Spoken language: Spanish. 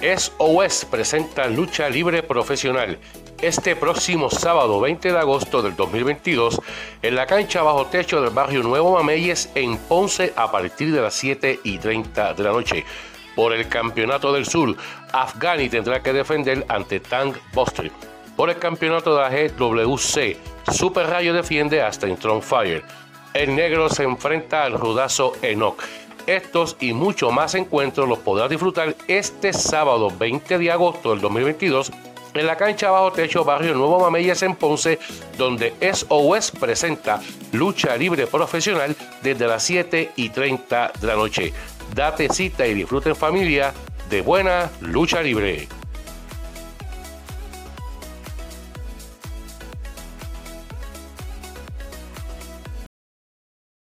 SOS presenta lucha libre profesional este próximo sábado 20 de agosto del 2022 en la cancha bajo techo del barrio Nuevo Mameyes en Ponce a partir de las 7 y 30 de la noche. Por el Campeonato del Sur, Afghani tendrá que defender ante Tank Bostry. Por el Campeonato de la GWC, Super Rayo defiende hasta Strong Fire. El negro se enfrenta al rudazo Enoch. Estos y mucho más encuentros los podrás disfrutar este sábado 20 de agosto del 2022 en la cancha bajo techo Barrio Nuevo Mameyes en Ponce, donde SOS presenta lucha libre profesional desde las 7 y 30 de la noche. Date cita y disfruten familia de buena lucha libre.